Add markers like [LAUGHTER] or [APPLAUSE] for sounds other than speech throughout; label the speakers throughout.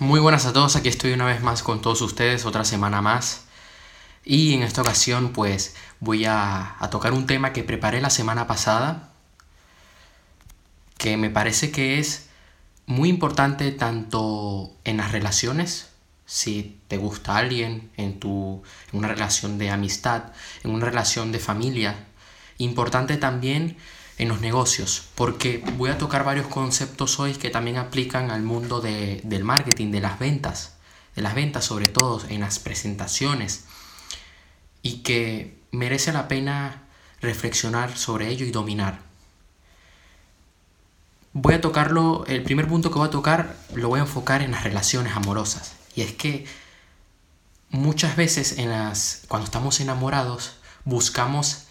Speaker 1: Muy buenas a todos, aquí estoy una vez más con todos ustedes, otra semana más. Y en esta ocasión pues voy a, tocar un tema que preparé la semana pasada, que me parece que es muy importante tanto en las relaciones, si te gusta alguien, en, tu, en una relación de amistad, en una relación de familia, importante también en los negocios, porque voy a tocar varios conceptos hoy que también aplican al mundo del marketing, de las ventas, de las ventas sobre todo en las presentaciones, y que merece la pena reflexionar sobre ello y dominar. Voy a tocarlo, el primer punto que voy a tocar lo voy a enfocar en las relaciones amorosas, y es que muchas veces en las, cuando estamos enamorados buscamos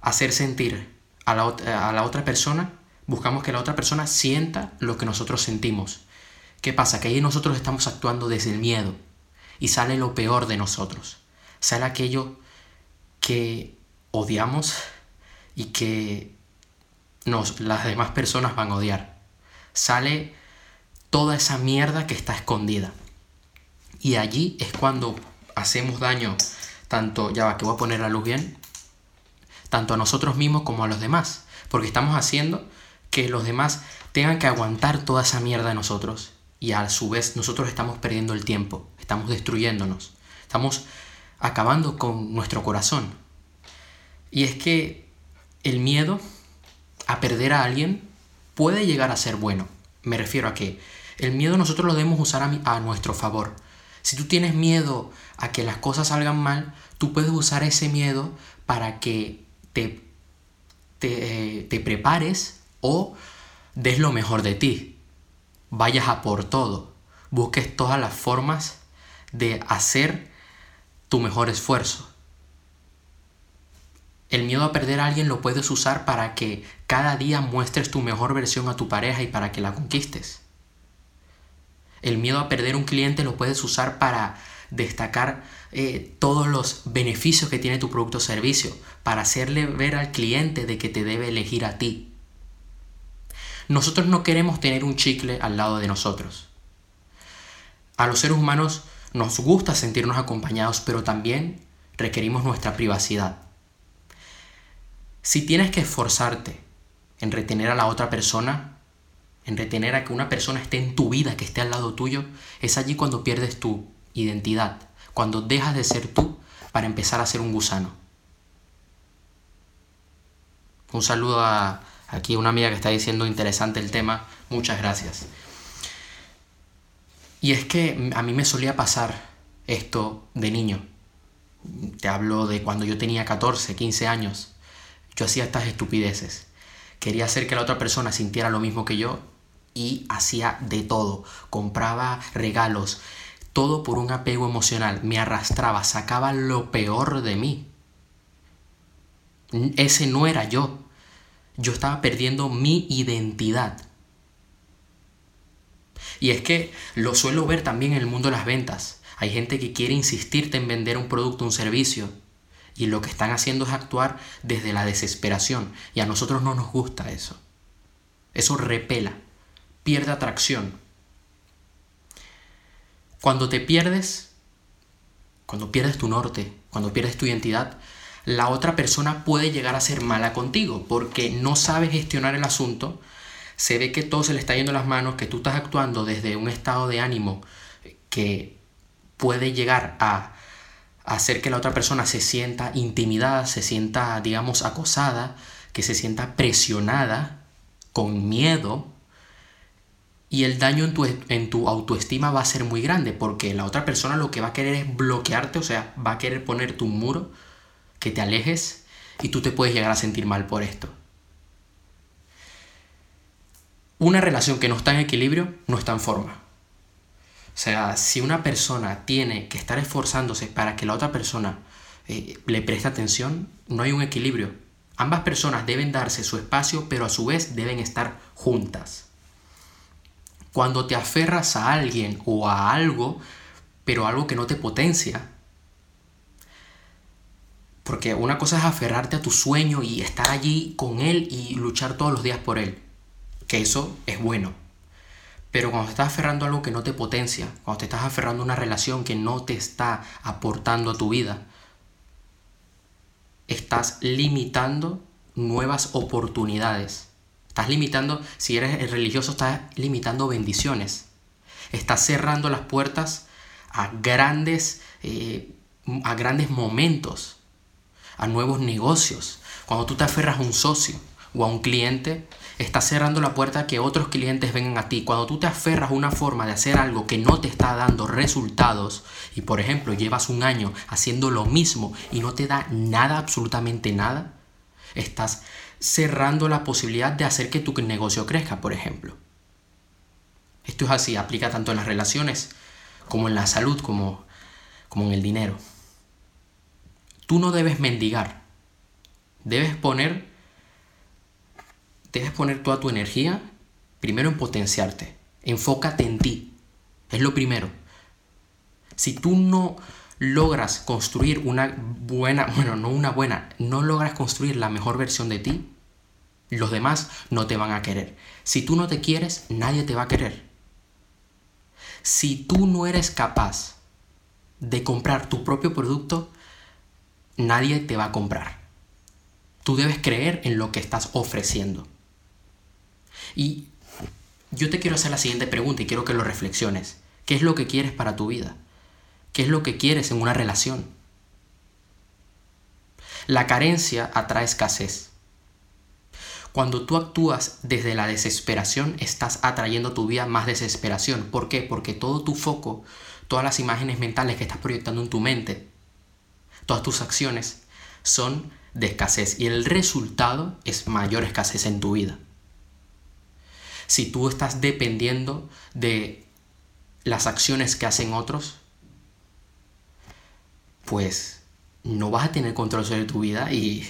Speaker 1: hacer sentir a la, otra persona, buscamos que la otra persona sienta lo que nosotros sentimos. ¿Qué pasa? Que ahí nosotros estamos actuando desde el miedo y sale lo peor de nosotros. Sale aquello que odiamos y que nos, las demás personas van a odiar. Sale toda esa mierda que está escondida. Y allí es cuando hacemos daño, tanto, ya va, que voy a poner la luz bien, tanto a nosotros mismos como a los demás, porque estamos haciendo que los demás tengan que aguantar toda esa mierda de nosotros y a su vez nosotros estamos perdiendo el tiempo, estamos destruyéndonos, estamos acabando con nuestro corazón. Y es que el miedo a perder a alguien puede llegar a ser bueno. Me refiero a que el miedo nosotros lo debemos usar a, a nuestro favor. Si tú tienes miedo a que las cosas salgan mal, tú puedes usar ese miedo para que te, te, prepares o des lo mejor de ti. Vayas a por todo. Busques todas las formas de hacer tu mejor esfuerzo. El miedo a perder a alguien lo puedes usar para que cada día muestres tu mejor versión a tu pareja y para que la conquistes. El miedo a perder un cliente lo puedes usar para destacar eh, todos los beneficios que tiene tu producto o servicio, para hacerle ver al cliente de que te debe elegir a ti. Nosotros no queremos tener un chicle al lado de nosotros. A los seres humanos nos gusta sentirnos acompañados, pero también requerimos nuestra privacidad. Si tienes que esforzarte en retener a la otra persona, en retener a que una persona esté en tu vida, que esté al lado tuyo, es allí cuando pierdes tu identidad, cuando dejas de ser tú para empezar a ser un gusano. Un saludo a aquí una amiga que está diciendo interesante el tema, muchas gracias. Y es que a mí me solía pasar esto de niño. Te hablo de cuando yo tenía 14, 15 años. Yo hacía estas estupideces. Quería hacer que la otra persona sintiera lo mismo que yo y hacía de todo. Compraba regalos, todo por un apego emocional, me arrastraba, sacaba lo peor de mí. Ese no era yo. Yo estaba perdiendo mi identidad. Y es que lo suelo ver también en el mundo de las ventas. Hay gente que quiere insistirte en vender un producto, un servicio. Y lo que están haciendo es actuar desde la desesperación. Y a nosotros no nos gusta eso. Eso repela, pierde atracción. Cuando te pierdes, cuando pierdes tu norte, cuando pierdes tu identidad, la otra persona puede llegar a ser mala contigo porque no sabe gestionar el asunto, se ve que todo se le está yendo las manos, que tú estás actuando desde un estado de ánimo que puede llegar a hacer que la otra persona se sienta intimidada, se sienta, digamos, acosada, que se sienta presionada, con miedo, y el daño en tu, en tu autoestima va a ser muy grande porque la otra persona lo que va a querer es bloquearte, o sea, va a querer ponerte un muro, que te alejes y tú te puedes llegar a sentir mal por esto. Una relación que no está en equilibrio no está en forma. O sea, si una persona tiene que estar esforzándose para que la otra persona eh, le preste atención, no hay un equilibrio. Ambas personas deben darse su espacio, pero a su vez deben estar juntas. Cuando te aferras a alguien o a algo, pero algo que no te potencia. Porque una cosa es aferrarte a tu sueño y estar allí con él y luchar todos los días por él. Que eso es bueno. Pero cuando te estás aferrando a algo que no te potencia, cuando te estás aferrando a una relación que no te está aportando a tu vida, estás limitando nuevas oportunidades. Estás limitando, si eres religioso, estás limitando bendiciones. Estás cerrando las puertas a grandes, eh, a grandes momentos, a nuevos negocios. Cuando tú te aferras a un socio o a un cliente, estás cerrando la puerta a que otros clientes vengan a ti. Cuando tú te aferras a una forma de hacer algo que no te está dando resultados y por ejemplo llevas un año haciendo lo mismo y no te da nada, absolutamente nada, estás cerrando la posibilidad de hacer que tu negocio crezca, por ejemplo. Esto es así, aplica tanto en las relaciones como en la salud, como, como en el dinero. Tú no debes mendigar. Debes poner debes poner toda tu energía primero en potenciarte. Enfócate en ti. Es lo primero. Si tú no logras construir una buena, [LAUGHS] bueno, no una buena, no logras construir la mejor versión de ti, los demás no te van a querer. Si tú no te quieres, nadie te va a querer. Si tú no eres capaz de comprar tu propio producto, nadie te va a comprar. Tú debes creer en lo que estás ofreciendo. Y yo te quiero hacer la siguiente pregunta y quiero que lo reflexiones. ¿Qué es lo que quieres para tu vida? ¿Qué es lo que quieres en una relación? La carencia atrae escasez. Cuando tú actúas desde la desesperación, estás atrayendo a tu vida más desesperación. ¿Por qué? Porque todo tu foco, todas las imágenes mentales que estás proyectando en tu mente, todas tus acciones son de escasez y el resultado es mayor escasez en tu vida si tú estás dependiendo de las acciones que hacen otros, pues no vas a tener control sobre tu vida y,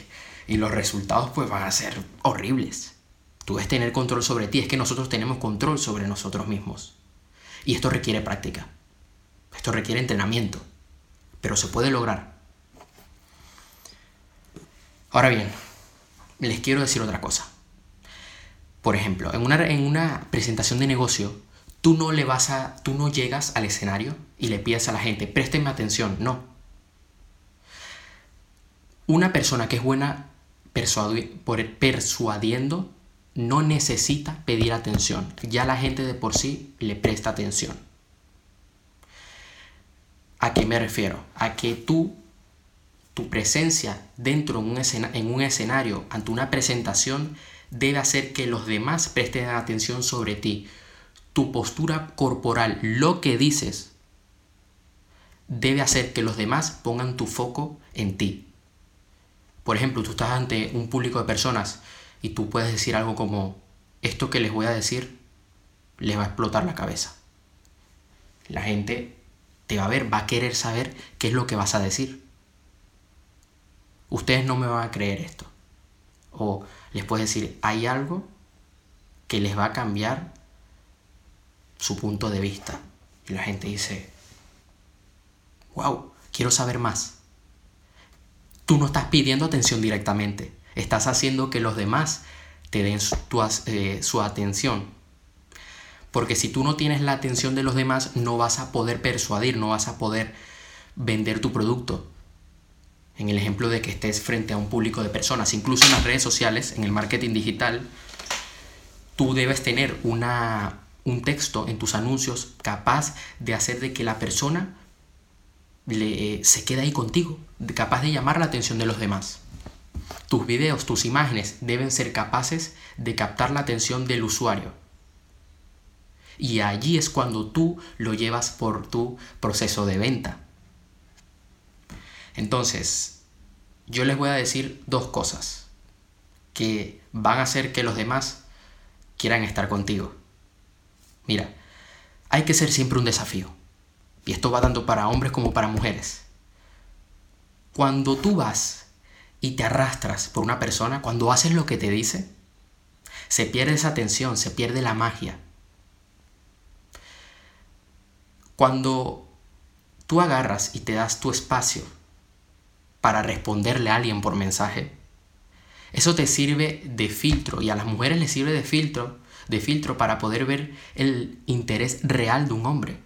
Speaker 1: los resultados pues van a ser horribles. Tú debes tener control sobre ti, es que nosotros tenemos control sobre nosotros mismos. Y esto requiere práctica, esto requiere entrenamiento, pero se puede lograr. Ahora bien, les quiero decir otra cosa. Por ejemplo, en una, en una presentación de negocio, tú no le vas a, tú no llegas al escenario y le pides a la gente, présteme atención, no. Una persona que es buena persuadiendo no necesita pedir atención, ya la gente de por sí le presta atención. ¿A qué me refiero? A que tú, tu presencia dentro de un, en un escenario ante una presentación debe hacer que los demás presten atención sobre ti. Tu postura corporal, lo que dices, debe hacer que los demás pongan tu foco en ti. Por ejemplo, tú estás ante un público de personas y tú puedes decir algo como, esto que les voy a decir les va a explotar la cabeza. La gente te va a ver, va a querer saber qué es lo que vas a decir. Ustedes no me van a creer esto. O les puedes decir, hay algo que les va a cambiar su punto de vista. Y la gente dice, wow, quiero saber más. Tú no estás pidiendo atención directamente, estás haciendo que los demás te den su, eh, su atención. Porque si tú no tienes la atención de los demás, no vas a poder persuadir, no vas a poder vender tu producto. En el ejemplo de que estés frente a un público de personas, incluso en las redes sociales, en el marketing digital, tú debes tener una, un texto en tus anuncios capaz de hacer de que la persona le, se quede ahí contigo, capaz de llamar la atención de los demás. Tus videos, tus imágenes deben ser capaces de captar la atención del usuario. Y allí es cuando tú lo llevas por tu proceso de venta. Entonces, yo les voy a decir dos cosas que van a hacer que los demás quieran estar contigo. Mira, hay que ser siempre un desafío. Y esto va tanto para hombres como para mujeres. Cuando tú vas y te arrastras por una persona, cuando haces lo que te dice, se pierde esa tensión, se pierde la magia. Cuando tú agarras y te das tu espacio para responderle a alguien por mensaje. Eso te sirve de filtro y a las mujeres les sirve de filtro de filtro para poder ver el interés real de un hombre.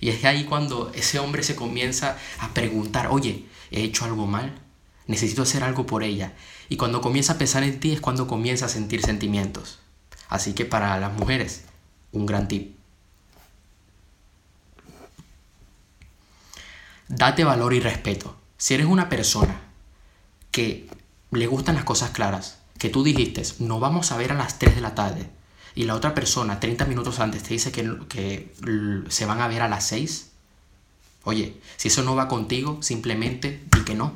Speaker 1: Y es ahí cuando ese hombre se comienza a preguntar, oye, ¿he hecho algo mal? Necesito hacer algo por ella. Y cuando comienza a pensar en ti es cuando comienza a sentir sentimientos. Así que para las mujeres, un gran tip. Date valor y respeto. Si eres una persona que le gustan las cosas claras, que tú dijiste, no vamos a ver a las 3 de la tarde, y la otra persona 30 minutos antes te dice que, que se van a ver a las 6, oye, si eso no va contigo, simplemente di que no.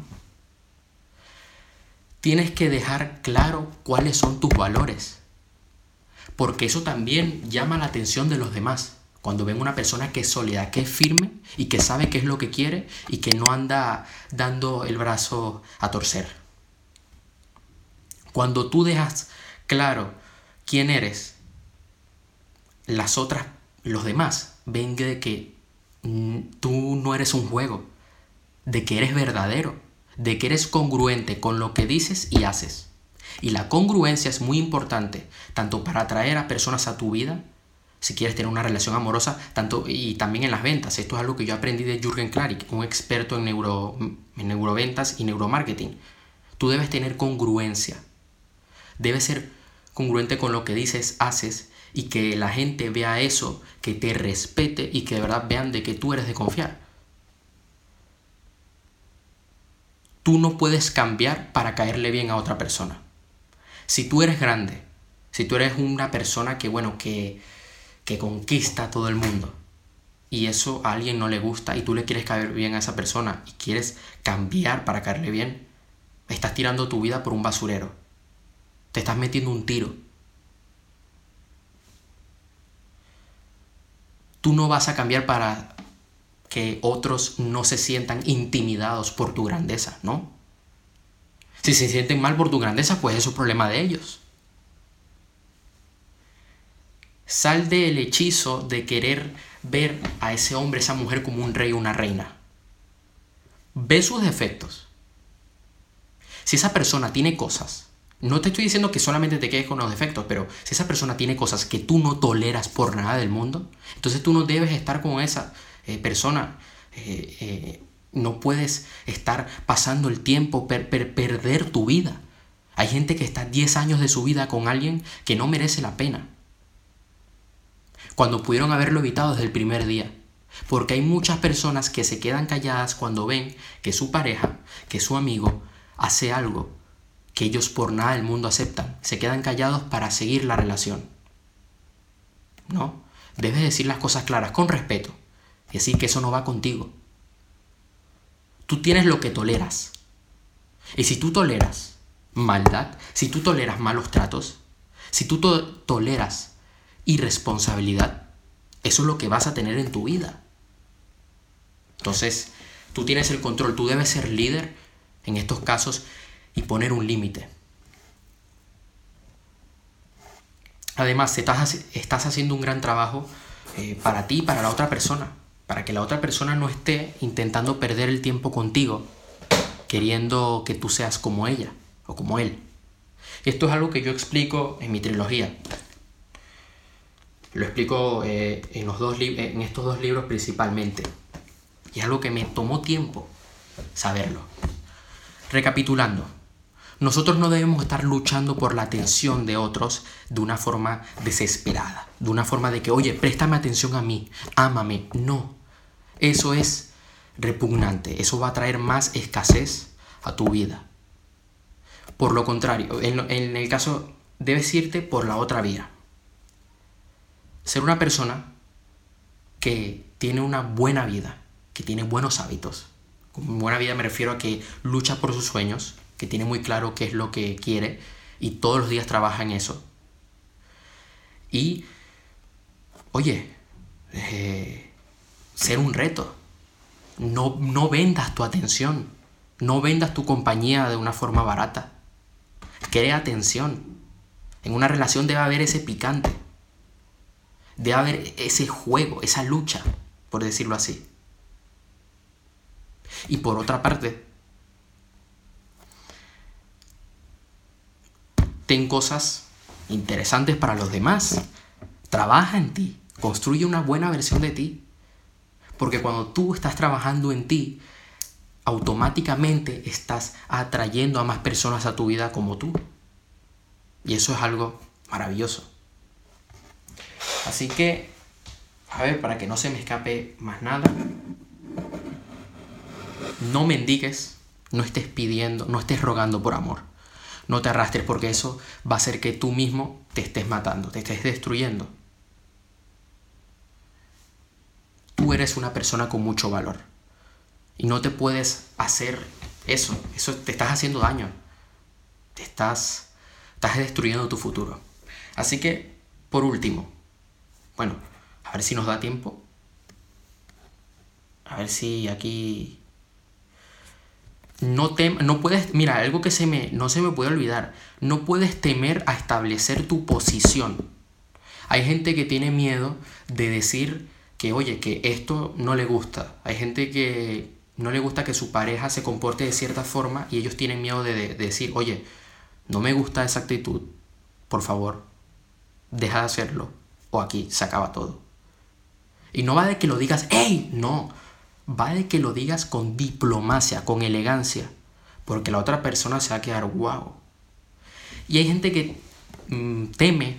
Speaker 1: Tienes que dejar claro cuáles son tus valores, porque eso también llama la atención de los demás. Cuando ven una persona que es sólida, que es firme y que sabe qué es lo que quiere y que no anda dando el brazo a torcer. Cuando tú dejas claro quién eres, las otras, los demás, ven de que tú no eres un juego, de que eres verdadero, de que eres congruente con lo que dices y haces. Y la congruencia es muy importante, tanto para atraer a personas a tu vida, si quieres tener una relación amorosa, tanto y también en las ventas. Esto es algo que yo aprendí de Jürgen Klarik, un experto en, neuro, en neuroventas y neuromarketing. Tú debes tener congruencia. Debes ser congruente con lo que dices, haces y que la gente vea eso, que te respete y que de verdad vean de que tú eres de confiar. Tú no puedes cambiar para caerle bien a otra persona. Si tú eres grande, si tú eres una persona que, bueno, que, que conquista a todo el mundo y eso a alguien no le gusta y tú le quieres caer bien a esa persona y quieres cambiar para caerle bien, estás tirando tu vida por un basurero. Te estás metiendo un tiro Tú no vas a cambiar para que otros no se sientan intimidados por tu grandeza, ¿no? Si se sienten mal por tu grandeza, pues es un problema de ellos. Sal del hechizo de querer ver a ese hombre, esa mujer como un rey o una reina. Ve sus defectos. Si esa persona tiene cosas no te estoy diciendo que solamente te quedes con los defectos, pero si esa persona tiene cosas que tú no toleras por nada del mundo, entonces tú no debes estar con esa eh, persona. Eh, eh, no puedes estar pasando el tiempo, perder tu vida. Hay gente que está 10 años de su vida con alguien que no merece la pena. Cuando pudieron haberlo evitado desde el primer día. Porque hay muchas personas que se quedan calladas cuando ven que su pareja, que su amigo, hace algo que ellos por nada del mundo aceptan. Se quedan callados para seguir la relación. No, debes decir las cosas claras, con respeto. Y decir que eso no va contigo. Tú tienes lo que toleras. Y si tú toleras maldad, si tú toleras malos tratos, si tú toleras irresponsabilidad, eso es lo que vas a tener en tu vida. Entonces, tú tienes el control, tú debes ser líder en estos casos y poner un límite. Además, estás, estás haciendo un gran trabajo eh, para ti y para la otra persona, para que la otra persona no esté intentando perder el tiempo contigo, queriendo que tú seas como ella o como él. Esto es algo que yo explico en mi trilogía. Lo explico eh, en, los dos en estos dos libros principalmente. Y es algo que me tomó tiempo saberlo. Recapitulando, nosotros no debemos estar luchando por la atención de otros de una forma desesperada, de una forma de que, oye, préstame atención a mí, ámame. No, eso es repugnante, eso va a traer más escasez a tu vida. Por lo contrario, en, el caso, debes irte por la otra vía. Ser una persona que tiene una buena vida, que tiene buenos hábitos. Con buena vida me refiero a que lucha por sus sueños, que tiene muy claro qué es lo que quiere y todos los días trabaja en eso. Y, oye, eh, ser un reto. No, no vendas tu atención. No vendas tu compañía de una forma barata. Crea atención. En una relación debe haber ese picante. Debe haber ese juego, esa lucha, por decirlo así. Y por otra parte, ten cosas interesantes para los demás. Trabaja en ti, construye una buena versión de ti. Porque cuando tú estás trabajando en ti, automáticamente estás atrayendo a más personas a tu vida como tú. Y eso es algo maravilloso. Así que, a ver, para que no se me escape más nada, no mendigues, no estés pidiendo, no estés rogando por amor. No te arrastres porque eso va a hacer que tú mismo te estés matando, te estés destruyendo. Tú eres una persona con mucho valor. Y no te puedes hacer eso. Eso te estás haciendo daño. Te estás, estás destruyendo tu futuro. Así que, por último, bueno, a ver si nos da tiempo. A ver si aquí no, no puedes, mira, algo que se me, no se me puede olvidar, no puedes temer a establecer tu posición. Hay gente que tiene miedo de decir que, oye, que esto no le gusta. Hay gente que no le gusta que su pareja se comporte de cierta forma y ellos tienen miedo de, de decir, oye, no me gusta esa actitud, por favor, deja de hacerlo o aquí se acaba todo. Y no va de que lo digas, ¡hey! No, va de que lo digas con diplomacia, con elegancia, porque la otra persona se va a quedar wow. Y hay gente que mm, teme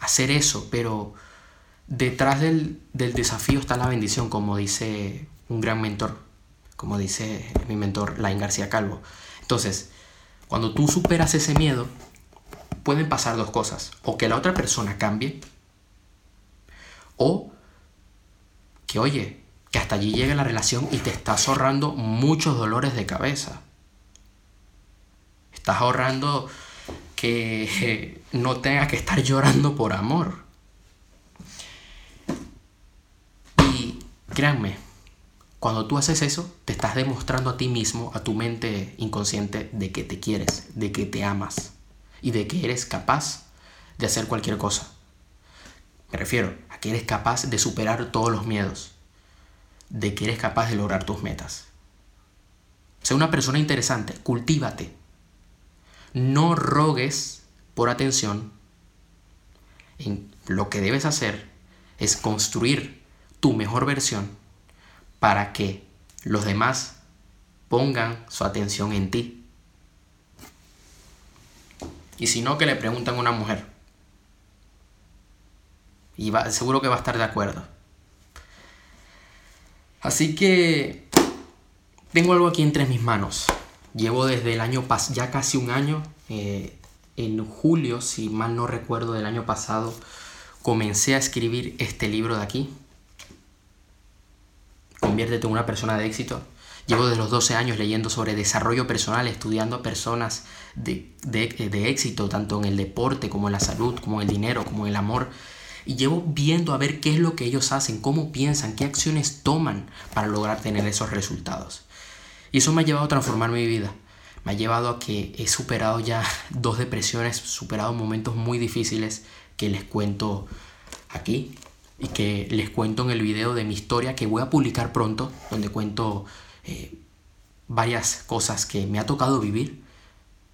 Speaker 1: hacer eso, pero detrás del, del desafío está la bendición, como dice un gran mentor, como dice mi mentor Lain García Calvo. Entonces, cuando tú superas ese miedo, pueden pasar dos cosas. O que la otra persona cambie, o que, oye, que hasta allí llegue la relación y te estás ahorrando muchos dolores de cabeza. Estás ahorrando que [LAUGHS] no tengas que estar llorando por amor. Y créanme, cuando tú haces eso, te estás demostrando a ti mismo, a tu mente inconsciente, de que te quieres, de que te amas y de que eres capaz de hacer cualquier cosa. Me refiero a que eres capaz de superar todos los miedos, de que eres capaz de lograr tus metas. Sé una persona interesante, cultívate. No rogues por atención. En lo que debes hacer es construir tu mejor versión para que los demás pongan su atención en ti. Y si no, que le preguntan a una mujer. Y va, seguro que va a estar de acuerdo. Así que tengo algo aquí entre mis manos. Llevo desde el año pasado, ya casi un año, eh, en julio, si mal no recuerdo, del año pasado, comencé a escribir este libro de aquí. Conviértete en una persona de éxito. Llevo desde los 12 años leyendo sobre desarrollo personal, estudiando a personas de, de éxito, tanto en el deporte como en la salud, como en el dinero, como en el amor y llevo viendo a ver qué es lo que ellos hacen, cómo piensan, qué acciones toman para lograr tener esos resultados. Y eso me ha llevado a transformar mi vida. Me ha llevado a que he superado ya [LAUGHS] dos depresiones, superado momentos muy difíciles que les cuento aquí y que les cuento en el video de mi historia que voy a publicar pronto, donde cuento eh, varias cosas que me ha tocado vivir.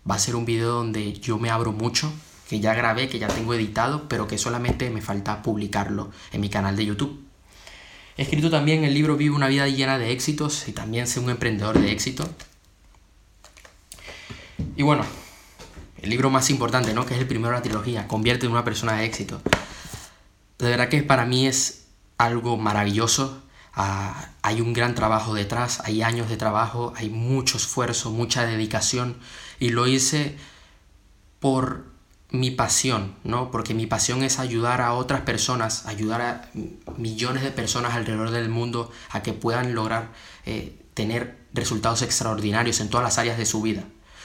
Speaker 1: Va a ser un video donde yo me abro mucho, que ya grabé, que ya tengo editado, pero que solamente me falta publicarlo en mi canal de YouTube. He escrito también el libro Vive una vida llena de éxitos y también sé un emprendedor de éxito. Y bueno, el libro más importante, ¿no? Que es el primero de la trilogía, Convierte en una persona de éxito. De verdad que para mí es algo maravilloso. Ah, hay un gran trabajo detrás, hay años de trabajo, hay mucho esfuerzo, mucha dedicación y lo hice por mi pasión, ¿no? Porque mi pasión es ayudar a otras personas, ayudar a millones de personas alrededor del mundo a que puedan lograr eh, tener resultados extraordinarios en todas las áreas de su vida.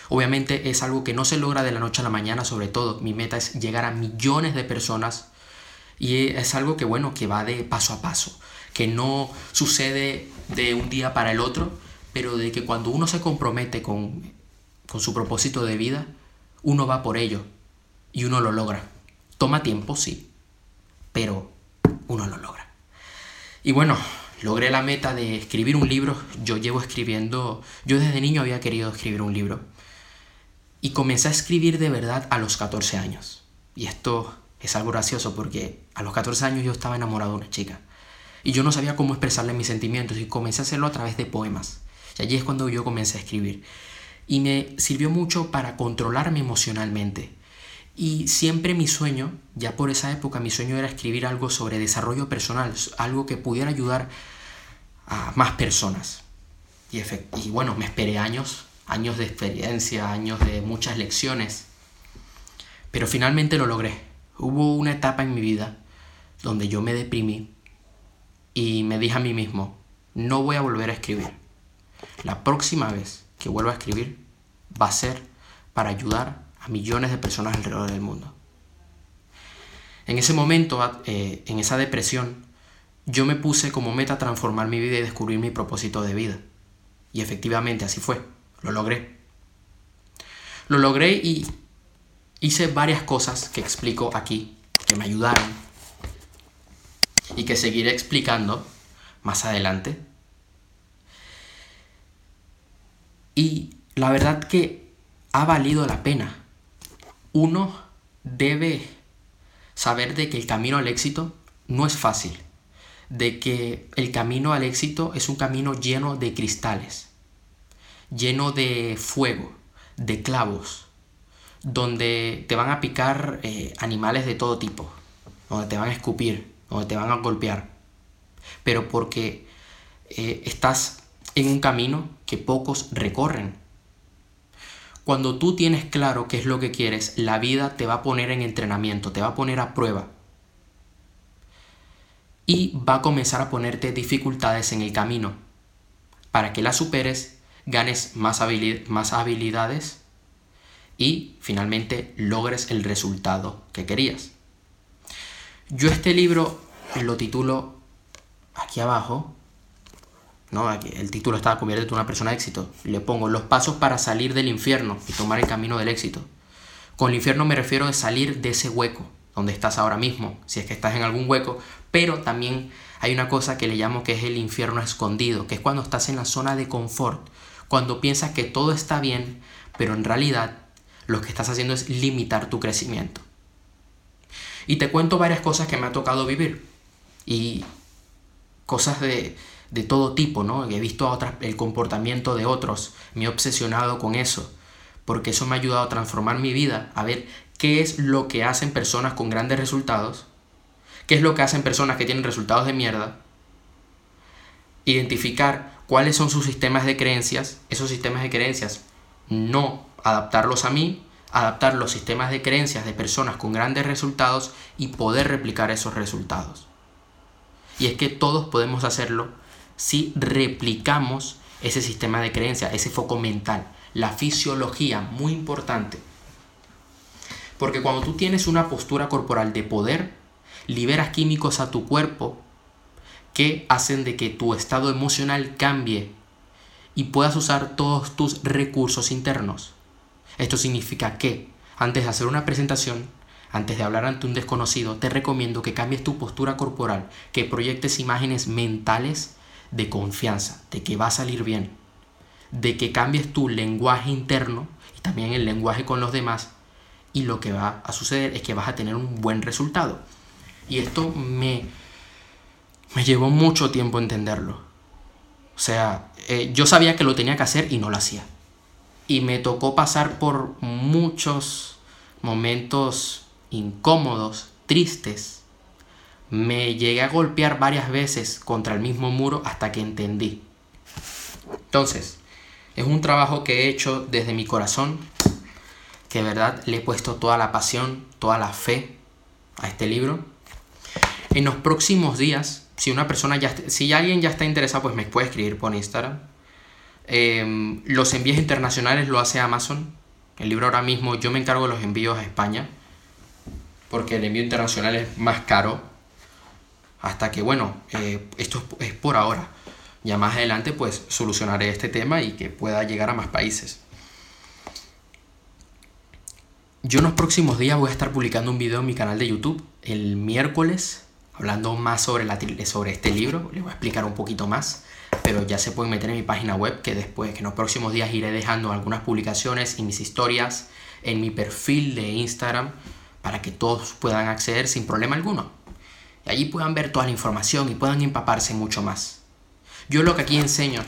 Speaker 1: Obviamente es algo que no se logra de la noche a la mañana, sobre todo. Mi meta es llegar a millones de personas y es algo que, bueno, que va de paso a paso, que no sucede de un día para el otro, pero de que cuando uno se compromete con, con su propósito de vida, uno va por ello y uno lo logra. Toma tiempo, sí, pero uno lo logra. Y bueno, logré la meta de escribir un libro. Yo llevo escribiendo, yo desde niño había querido escribir un libro. Y comencé a escribir de verdad a los 14 años. Y esto es algo gracioso porque a los 14 años yo estaba enamorado de una chica. Y yo no sabía cómo expresarle mis sentimientos y comencé a hacerlo a través de poemas. Y allí es cuando yo comencé a escribir. Y me sirvió mucho para controlarme emocionalmente. Y siempre mi sueño, ya por esa época, mi sueño era escribir algo sobre desarrollo personal, algo que pudiera ayudar a más personas. Y, y bueno, me esperé años, años de experiencia, años de muchas lecciones. Pero finalmente lo logré. Hubo una etapa en mi vida donde yo me deprimí y me dije a mí mismo, no voy a volver a escribir. La próxima vez que vuelva a escribir va a ser para ayudar a millones de personas alrededor del mundo. En ese momento, eh, en esa depresión, yo me puse como meta transformar mi vida y descubrir mi propósito de vida. Y efectivamente así fue. Lo logré. Lo logré y hice varias cosas que explico aquí, que me ayudaron y que seguiré explicando más adelante. Y la verdad que ha valido la pena. Uno debe saber de que el camino al éxito no es fácil de que el camino al éxito es un camino lleno de cristales, lleno de fuego, de clavos, donde te van a picar eh, animales de todo tipo, donde te van a escupir, donde te van a golpear, pero porque eh, estás en un camino que pocos recorren. Cuando tú tienes claro qué es lo que quieres, la vida te va a poner en entrenamiento, te va a poner a prueba y va a comenzar a ponerte dificultades en el camino. Para que las superes, ganes más, más habilidades y finalmente logres el resultado que querías. Yo este libro lo titulo aquí abajo, el título está Conviértete en una persona de éxito. Le pongo los pasos para salir del infierno y tomar el camino del éxito. Con el infierno me refiero a salir de ese hueco donde estás ahora mismo, si es que estás en algún hueco, pero también hay una cosa que le llamo que es el infierno escondido, que es cuando estás en la zona de confort, cuando piensas que todo está bien, pero en realidad lo que estás haciendo es limitar tu crecimiento. Y te cuento varias cosas que me ha tocado vivir y cosas de, de todo tipo, ¿no? He visto otras, el comportamiento de otros, me he obsesionado con eso, porque eso me ha ayudado a transformar mi vida, a ver qué es lo que hacen personas con grandes resultados qué es lo que hacen personas que tienen resultados de mierda, identificar cuáles son sus sistemas de creencias, esos sistemas de creencias, no adaptarlos a mí, adaptar los sistemas de creencias de personas con grandes resultados y poder replicar esos resultados. Y es que todos podemos hacerlo si replicamos ese sistema de creencias, ese foco mental, la fisiología, muy importante. Porque cuando tú tienes una postura corporal de poder, liberas químicos a tu cuerpo que hacen de que tu estado emocional cambie y puedas usar todos tus recursos internos. Esto significa que antes de hacer una presentación, antes de hablar ante un desconocido, te recomiendo que cambies tu postura corporal, que proyectes imágenes mentales de confianza, de que va a salir bien, de que cambies tu lenguaje interno y también el lenguaje con los demás y lo que va a suceder es que vas a tener un buen resultado. Y esto me, me llevó mucho tiempo entenderlo. O sea, eh, yo sabía que lo tenía que hacer y no lo hacía. Y me tocó pasar por muchos momentos incómodos, tristes. Me llegué a golpear varias veces contra el mismo muro hasta que entendí. Entonces, es un trabajo que he hecho desde mi corazón, que de verdad le he puesto toda la pasión, toda la fe a este libro en los próximos días, si una persona ya, si alguien ya está interesado, pues me puede escribir por Instagram. Em, los envíos internacionales lo hace Amazon. El libro ahora mismo yo me encargo de los envíos a España. Porque el envío internacional es más caro. Hasta que, bueno, eh, esto es por ahora. Ya más adelante pues solucionaré este tema y que pueda llegar a más países. Yo en los próximos días voy a estar publicando un video en mi canal de YouTube el miércoles hablando más sobre, sobre este libro, les voy a explicar un poquito más, pero ya se pueden meter en mi página web que después, que en los próximos días iré dejando algunas publicaciones y mis historias en mi perfil de Instagram para que todos puedan acceder sin problema alguno. Allí puedan ver toda la información y puedan empaparse mucho más. Yo lo que aquí enseño,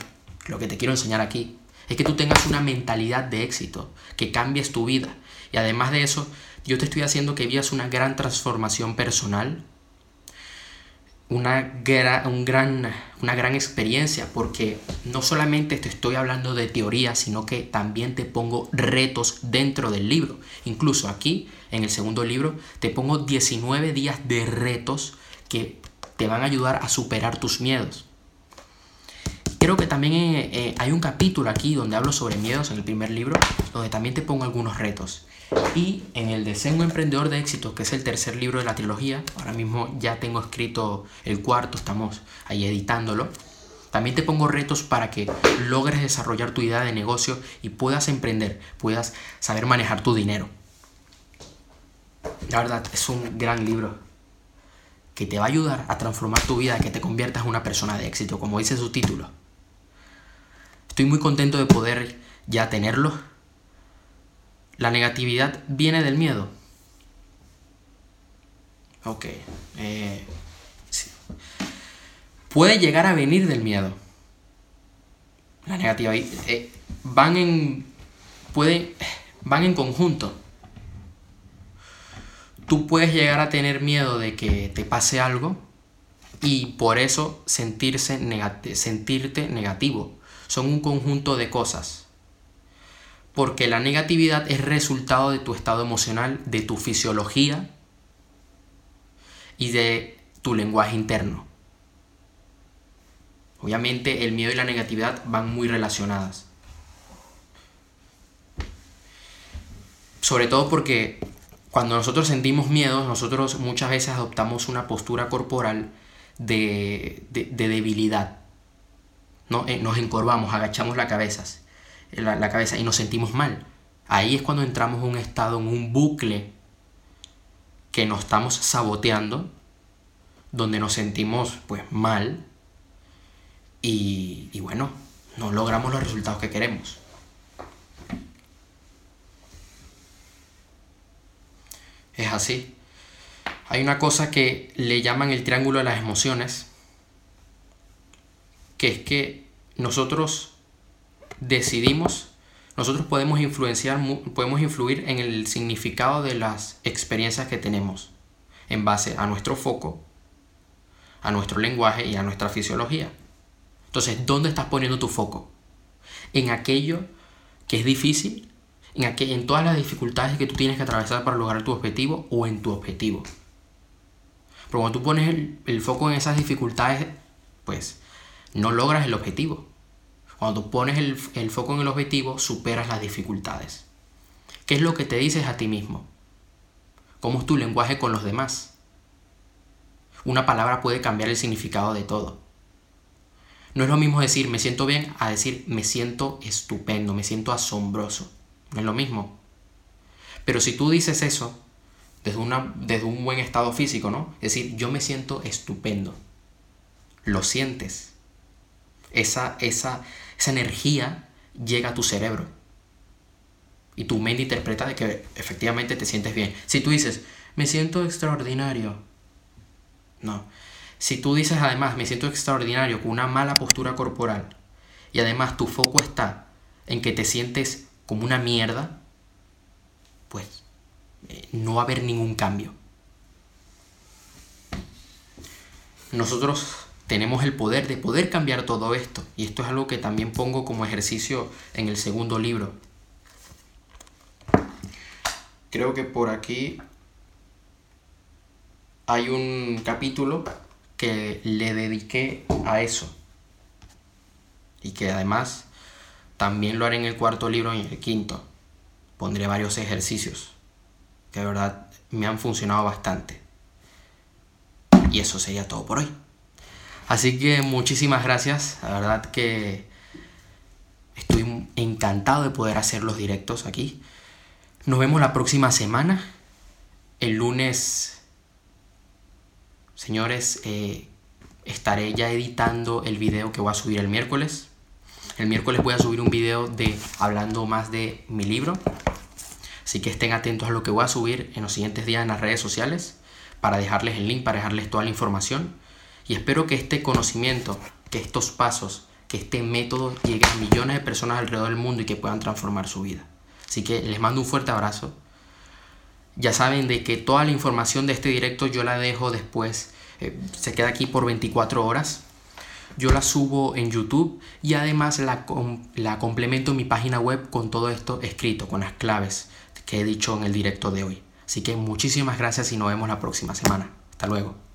Speaker 1: lo que te quiero enseñar aquí, es que tú tengas una mentalidad de éxito, que cambies tu vida. Y además de eso, yo te estoy haciendo que vivas una gran transformación personal, una, un gran, una gran experiencia, porque no solamente te estoy hablando de teoría, sino que también te pongo retos dentro del libro. Incluso aquí, en el segundo libro, te pongo 19 días de retos que te van a ayudar a superar tus miedos. Creo que también eh, eh, hay un capítulo aquí donde hablo sobre miedos en el primer libro, donde también te pongo algunos retos. Y en el de Emprendedor de Éxito, que es el tercer libro de la trilogía, ahora mismo ya tengo escrito el cuarto, estamos ahí editándolo. También te pongo retos para que logres desarrollar tu idea de negocio y puedas emprender, puedas saber manejar tu dinero. La verdad, es un gran libro que te va a ayudar a transformar tu vida, que te conviertas en una persona de éxito, como dice su título. Estoy muy contento de poder ya tenerlo la negatividad viene del miedo. Ok. Eh, Puede llegar a venir del miedo. La negatividad. Eh, van en. Pueden. Van en conjunto. Tú puedes llegar a tener miedo de que te pase algo y por eso sentirse sentirte negativo. Son un conjunto de cosas porque la negatividad es resultado de tu estado emocional, de tu fisiología y de tu lenguaje interno. Obviamente el miedo y la negatividad van muy relacionadas. Sobre todo porque cuando nosotros sentimos miedo, nosotros muchas veces adoptamos una postura corporal de, debilidad. ¿no? Eh, nos encorvamos, agachamos la cabeza la, cabeza y nos sentimos mal. Ahí es cuando entramos en un estado, en un bucle que nos estamos saboteando, donde nos sentimos pues mal y, y bueno, no logramos los resultados que queremos. Es así. Hay una cosa que le llaman el triángulo de las emociones, que es que nosotros decidimos, nosotros podemos influenciar, podemos influir en el significado de las experiencias que tenemos en base a nuestro foco, a nuestro lenguaje y a nuestra fisiología. Entonces, ¿dónde estás poniendo tu foco? ¿En aquello que es difícil? ¿En, todas las dificultades que tú tienes que atravesar para lograr tu objetivo o en tu objetivo? Pero cuando tú pones el, el foco en esas dificultades, pues no logras el objetivo. Cuando pones el, foco en el objetivo, superas las dificultades. ¿Qué es lo que te dices a ti mismo? ¿Cómo es tu lenguaje con los demás? Una palabra puede cambiar el significado de todo. No es lo mismo decir me siento bien a decir me siento estupendo, me siento asombroso. No es lo mismo. Pero si tú dices eso desde, una, desde un buen estado físico, ¿no? Es decir, yo me siento estupendo. Lo sientes. Esa, esa, esa energía llega a tu cerebro. Y tu mente interpreta de que efectivamente te sientes bien. Si tú dices, me siento extraordinario. No. Si tú dices además, me siento extraordinario con una mala postura corporal. Y además tu foco está en que te sientes como una mierda. Pues eh, no va a haber ningún cambio. Nosotros tenemos el poder de poder cambiar todo esto. Y esto es algo que también pongo como ejercicio en el segundo libro. Creo que por aquí hay un capítulo que le dediqué a eso. Y que además también lo haré en el cuarto libro y en el quinto. Pondré varios ejercicios que de verdad me han funcionado bastante. Y eso sería todo por hoy. Así que muchísimas gracias, la verdad que estoy encantado de poder hacer los directos aquí. Nos vemos la próxima semana, el lunes, señores, eh, estaré ya editando el video que voy a subir el miércoles. El miércoles voy a subir un video de hablando más de mi libro. Así que estén atentos a lo que voy a subir en los siguientes días en las redes sociales para dejarles el link, para dejarles toda la información. Y espero que este conocimiento, que estos pasos, que este método llegue a millones de personas alrededor del mundo y que puedan transformar su vida. Así que les mando un fuerte abrazo. Ya saben de que toda la información de este directo yo la dejo después. Eh, se queda aquí por 24 horas. Yo la subo en YouTube y además la, la complemento en mi página web con todo esto escrito, con las claves que he dicho en el directo de hoy. Así que muchísimas gracias y nos vemos la próxima semana. Hasta luego.